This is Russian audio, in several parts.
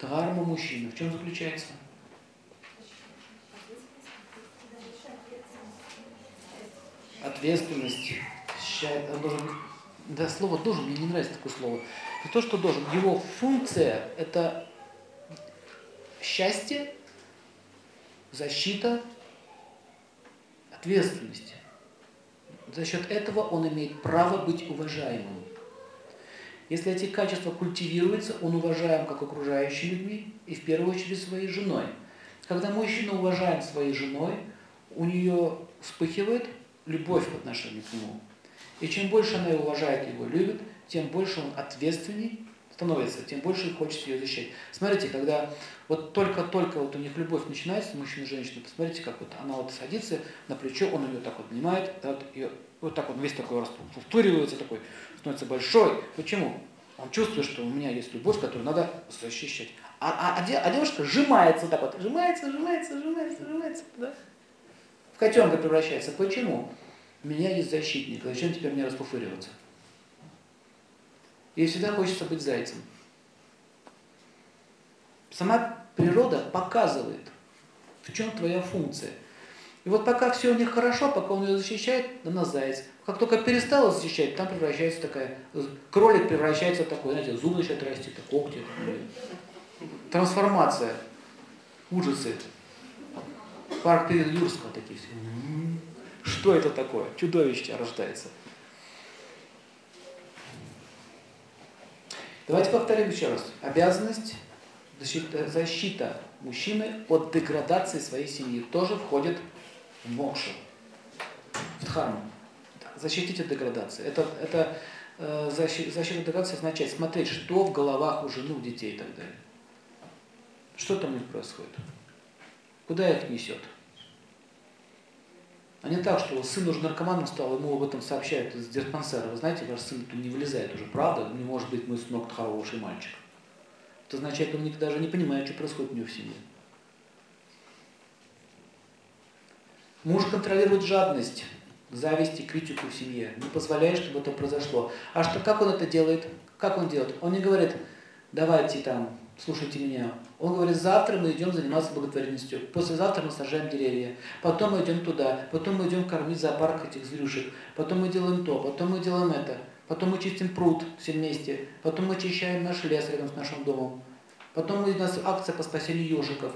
Дхарма мужчины в чем заключается? Ответственность. Он должен, да, слово должен, мне не нравится такое слово. Не то, что должен. Его функция – это счастье, защита, ответственность. За счет этого он имеет право быть уважаемым. Если эти качества культивируются, он уважаем как окружающими людьми и в первую очередь своей женой. Когда мужчина уважаем своей женой, у нее вспыхивает любовь в отношении к нему. И чем больше она его уважает, его любит, тем больше он ответственней становится, тем больше хочется ее защищать. Смотрите, когда вот только-только вот у них любовь начинается, мужчина и женщина, посмотрите, как вот она вот садится на плечо, он ее так вот обнимает, да, вот, ее, вот так он весь такой расфуфтуривается, такой, становится большой. Почему? Он чувствует, что у меня есть любовь, которую надо защищать. А, а, а, а девушка сжимается так вот, сжимается, сжимается, сжимается, сжимается, да? В котенка превращается. Почему? У меня есть защитник, зачем теперь мне расфуфыриваться? Ей всегда хочется быть зайцем. Сама природа показывает, в чем твоя функция. И вот пока все у них хорошо, пока он ее защищает, она заяц. Как только перестала защищать, там превращается такая, кролик превращается в такой, знаете, зубы начинают расти, когти. Трансформация, ужасы. Парк перед Юрского такие все. Что это такое? Чудовище рождается. Давайте повторим еще раз. Обязанность, защита, защита мужчины от деградации своей семьи тоже входит в мокшу, в дхарму. Защитить от деградации. Это, это э, защита, защита от деградации означает смотреть, что в головах у жены, у детей и так далее. Что там у них происходит? Куда их несет? А не так, что сын уже наркоманом стал, ему об этом сообщают из диспансера. Вы знаете, ваш сын не вылезает уже, правда? Не может быть мой сынок хороший мальчик. Это означает, он даже не понимает, что происходит у него в семье. Муж контролирует жадность, зависть и критику в семье. Не позволяет, чтобы это произошло. А что, как он это делает? Как он делает? Он не говорит, давайте там слушайте меня. Он говорит, завтра мы идем заниматься благотворительностью, послезавтра мы сажаем деревья, потом мы идем туда, потом мы идем кормить зоопарк этих зверюшек, потом мы делаем то, потом мы делаем это, потом мы чистим пруд все вместе, потом мы очищаем наш лес рядом с нашим домом, потом у нас акция по спасению ежиков.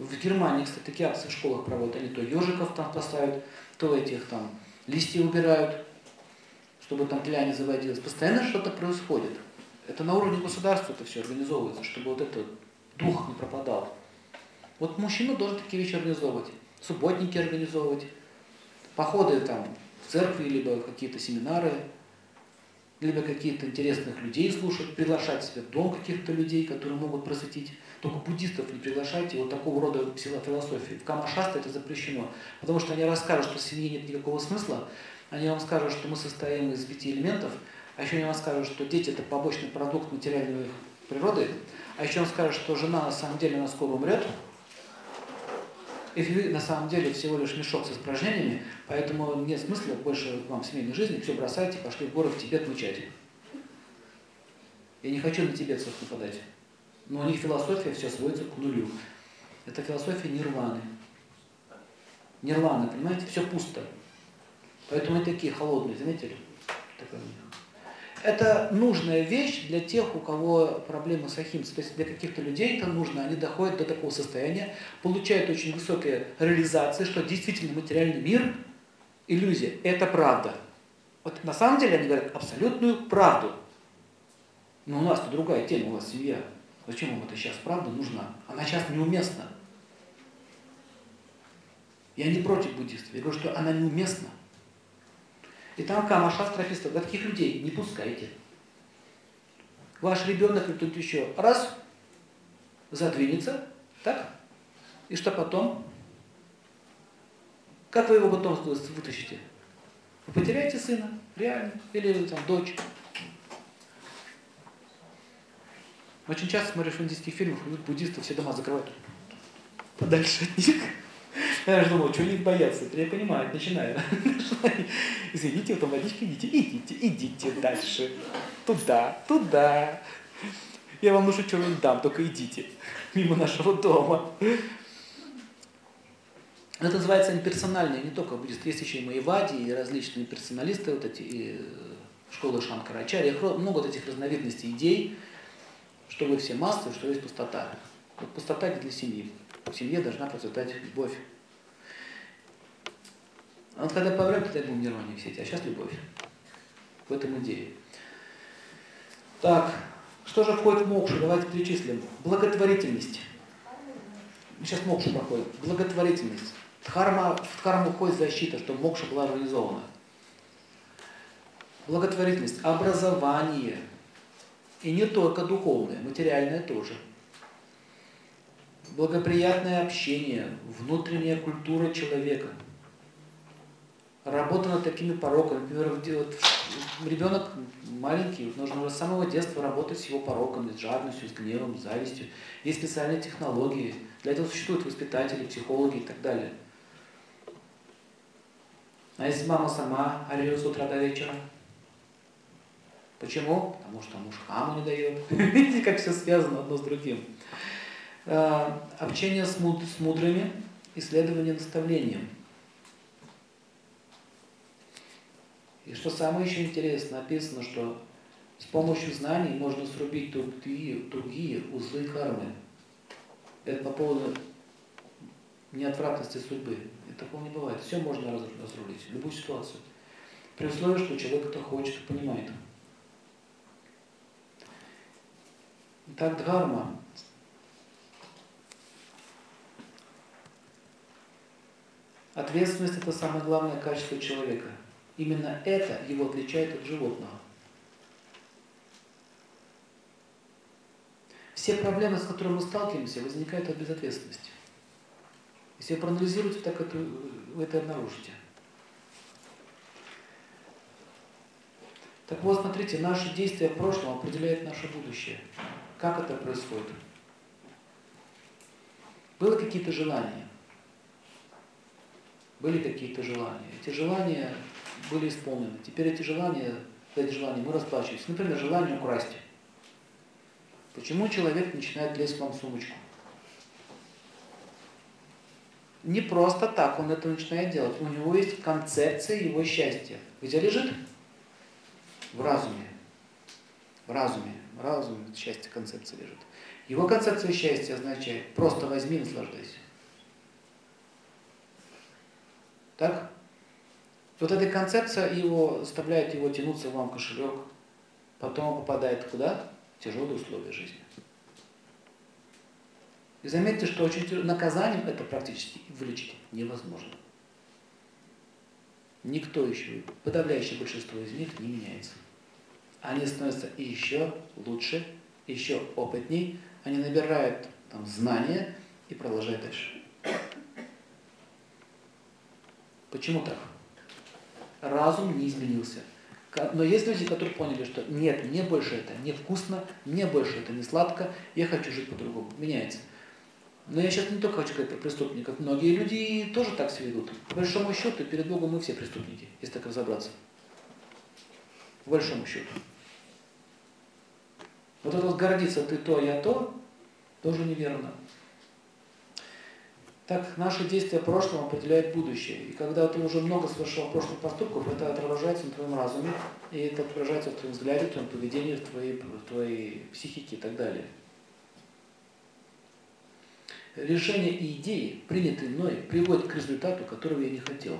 В Германии, кстати, такие акции в школах проводят, они то ежиков там поставят, то этих там листья убирают, чтобы там тля не заводилась. Постоянно что-то происходит. Это на уровне государства это все организовывается, чтобы вот этот дух не пропадал. Вот мужчина должен такие вещи организовывать. Субботники организовывать, походы там в церкви, либо какие-то семинары, либо какие-то интересных людей слушать, приглашать себе дом каких-то людей, которые могут просветить. Только буддистов не приглашайте, вот такого рода философии. В Камашасте это запрещено, потому что они расскажут, что в семье нет никакого смысла, они вам скажут, что мы состоим из пяти элементов – а еще вам скажут, что дети это побочный продукт материальной природы, а еще он скажет, что жена на самом деле она скоро умрет, и вы на самом деле всего лишь мешок с испражнениями, поэтому нет смысла больше вам в семейной жизни, все бросайте, пошли в горы в Тибет мучать. Я не хочу на тибетцев нападать, но у них философия все сводится к нулю. Это философия нирваны. Нирвана, понимаете, все пусто. Поэтому они такие холодные, заметили? Такая это нужная вещь для тех, у кого проблемы с ахимсой. То есть для каких-то людей это нужно, они доходят до такого состояния, получают очень высокие реализации, что действительно материальный мир – иллюзия. Это правда. Вот на самом деле они говорят абсолютную правду. Но у нас-то другая тема, у вас семья. Зачем вам это сейчас правда нужна? Она сейчас неуместна. Я не против буддистов, я говорю, что она неуместна. И там Камашастра написано, да таких людей не пускайте. Ваш ребенок или тут еще раз задвинется, так? И что потом? Как вы его потом вытащите? Вы потеряете сына, реально, или там дочь. Очень часто смотришь в индийских фильмах, буддисты все дома закрывают подальше от них. Я же думал, что они боятся. Теперь я понимаю, начинаю. Извините, вот водичка, идите, идите, идите дальше. Туда, туда. Я вам лучше что-нибудь дам, только идите мимо нашего дома. Это называется имперсональное, не только будет, есть еще и Маевади, и различные персоналисты, вот эти и школы Шанкарачарья, много вот этих разновидностей идей, что вы все массы, что есть пустота. Вот пустота для семьи. В семье должна процветать любовь. А вот когда помрем, тогда будем нирване все эти, а сейчас любовь. В этом идее. Так, что же входит в мокшу? Давайте перечислим. Благотворительность. Сейчас мокшу проходит. Благотворительность. Дхарма, в дхарму входит защита, чтобы мокша была организована. Благотворительность, образование. И не только духовное, материальное тоже. Благоприятное общение, внутренняя культура человека – работа над такими пороками. Например, вот ребенок маленький, нужно уже с самого детства работать с его пороками, с жадностью, с гневом, с завистью. Есть специальные технологии. Для этого существуют воспитатели, психологи и так далее. А если мама сама орет с утра до вечера? Почему? Потому что муж хаму не дает. Видите, как все связано одно с другим. А, общение с мудрыми, исследование наставлением – И что самое еще интересное, написано, что с помощью знаний можно срубить другие, другие узлы кармы. Это по поводу неотвратности судьбы. И такого не бывает. Все можно разрулить, любую ситуацию. При условии, что человек это хочет и понимает. Итак, дхарма. Ответственность – это самое главное качество человека – Именно это его отличает от животного. Все проблемы, с которыми мы сталкиваемся, возникают от безответственности. Если вы проанализируете, так это, вы это обнаружите. Так вот, смотрите, наши действия в прошлом определяют наше будущее. Как это происходит? Было какие-то желания? Были какие-то желания? Эти желания были исполнены. Теперь эти желания, эти желания мы расплачиваемся. Например, желание украсть. Почему человек начинает лезть в вам сумочку? Не просто так он это начинает делать. У него есть концепция его счастья. Где лежит? В разуме. В разуме. В разуме счастье концепция лежит. Его концепция счастья означает просто возьми, наслаждайся. Так? Вот эта концепция его заставляет его тянуться вам кошелек, потом он попадает куда? В тяжелые условия жизни. И заметьте, что очень наказанием это практически вылечить невозможно. Никто еще, подавляющее большинство из них не меняется. Они становятся еще лучше, еще опытней, они набирают там, знания и продолжают дальше. Почему так? Разум не изменился. Но есть люди, которые поняли, что нет, мне больше это не вкусно, мне больше это не сладко, я хочу жить по-другому. Меняется. Но я сейчас не только хочу сказать про преступников. Многие люди тоже так себя ведут. По большому счету, перед Богом мы все преступники, если так разобраться. По большому счету. Вот это вот гордиться ты то, я то, тоже неверно. Так наши действия прошлого определяют будущее. И когда ты уже много совершил прошлых поступков, это отражается на твоем разуме, и это отражается в твоем взгляде, в твоем поведении, в твоей, в твоей психике и так далее. Решения и идеи, принятые мной, приводят к результату, которого я не хотел.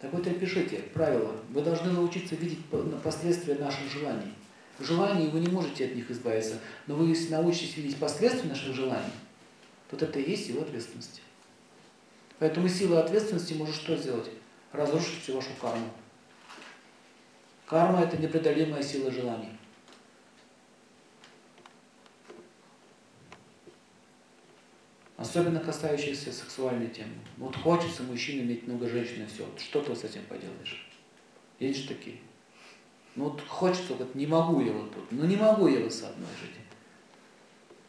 Так вот и пишите правило. Вы должны научиться видеть последствия наших желаний. Желания вы не можете от них избавиться, но вы научитесь видеть последствия наших желаний, вот это и есть его ответственность. Поэтому сила ответственности может что сделать? Разрушить всю вашу карму. Карма – это непреодолимая сила желаний. Особенно касающиеся сексуальной темы. Вот хочется мужчине иметь много женщин и все. Что ты с этим поделаешь? Есть же такие. Ну вот хочется, вот не могу я вот тут, ну не могу я вот с одной жить.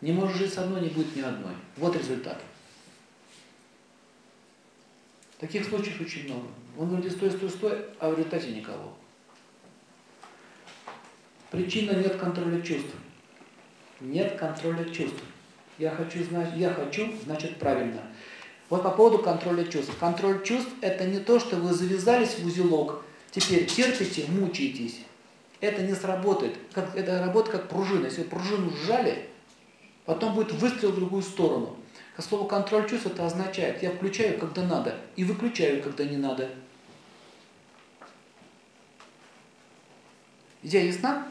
Не можешь жить с одной, не будет ни одной. Вот результат. Таких случаев очень много. Он говорит, стой, стой, стой, а в результате никого. Причина нет контроля чувств. Нет контроля чувств. Я хочу, знать, я хочу, значит правильно. Вот по поводу контроля чувств. Контроль чувств – это не то, что вы завязались в узелок, теперь терпите, мучаетесь. Это не сработает. Как, это работает как пружина. Если пружину сжали, потом будет выстрел в другую сторону. К слову контроль чувств это означает, я включаю, когда надо, и выключаю, когда не надо. Идея ясна?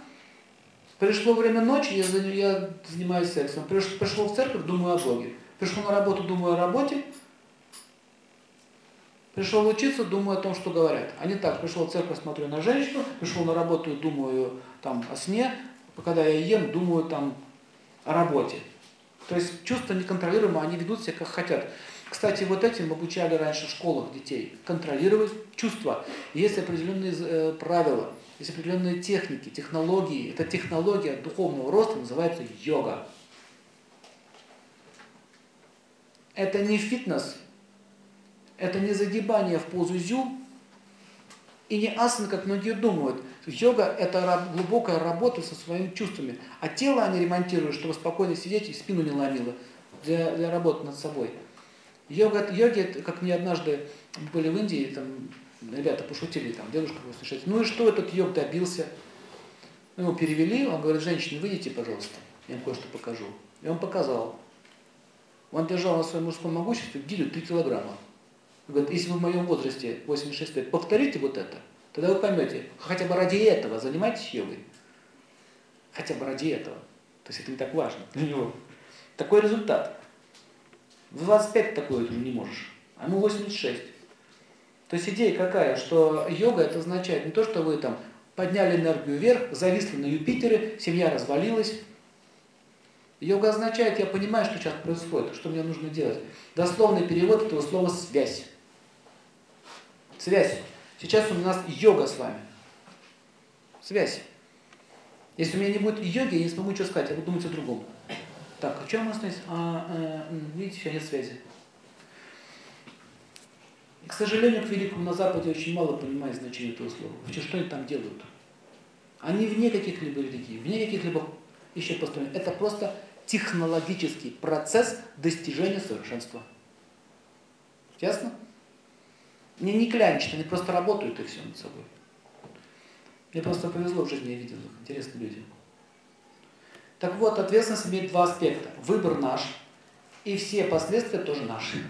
Пришло время ночи, я, я занимаюсь сексом. Пришел в церковь, думаю о Боге. Пришел на работу, думаю о работе. Пришел учиться, думаю о том, что говорят. А не так, пришел в церковь, смотрю на женщину, пришел на работу, думаю там о сне, когда я ем, думаю там о работе. То есть чувства неконтролируемые, они ведут себя как хотят. Кстати, вот этим обучали раньше в школах детей. Контролировать чувства. Есть определенные э, правила, есть определенные техники, технологии. Эта технология духовного роста называется йога. Это не фитнес, это не загибание в позу зю и не асана, как многие думают. Йога – это глубокая работа со своими чувствами. А тело они ремонтируют, чтобы спокойно сидеть и спину не ломило для, для работы над собой. Йога, йоги, как мне однажды были в Индии, там ребята пошутили, там дедушка вы слышите, ну и что этот йог добился? Мы его перевели, он говорит, женщины, выйдите, пожалуйста, я вам кое-что покажу. И он показал. Он держал на своем мужском могуществе гирю 3 килограмма. Он говорит, если вы в моем возрасте, 86 лет, повторите вот это, тогда вы поймете, хотя бы ради этого занимайтесь йогой. Хотя бы ради этого. То есть это не так важно для него. Такой результат. В 25 такое не можешь, а ему 86. То есть идея какая, что йога это означает не то, что вы там подняли энергию вверх, зависли на Юпитере, семья развалилась. Йога означает, я понимаю, что сейчас происходит, что мне нужно делать. Дословный перевод этого слова «связь». Связь. Сейчас у нас йога с вами. Связь. Если у меня не будет йоги, я не смогу ничего сказать, я буду думать о другом. Так, а чем у нас есть? А, э, видите, еще нет связи. И, к сожалению, к великому на Западе очень мало понимает значение этого слова. Вообще, что они там делают? Они вне каких-либо религий, вне каких-либо еще построений. Это просто технологический процесс достижения совершенства. Ясно? Они не клянчат, они просто работают и все над собой. Мне просто повезло в жизни, я видел их, интересные люди. Так вот, ответственность имеет два аспекта. Выбор наш, и все последствия тоже наши.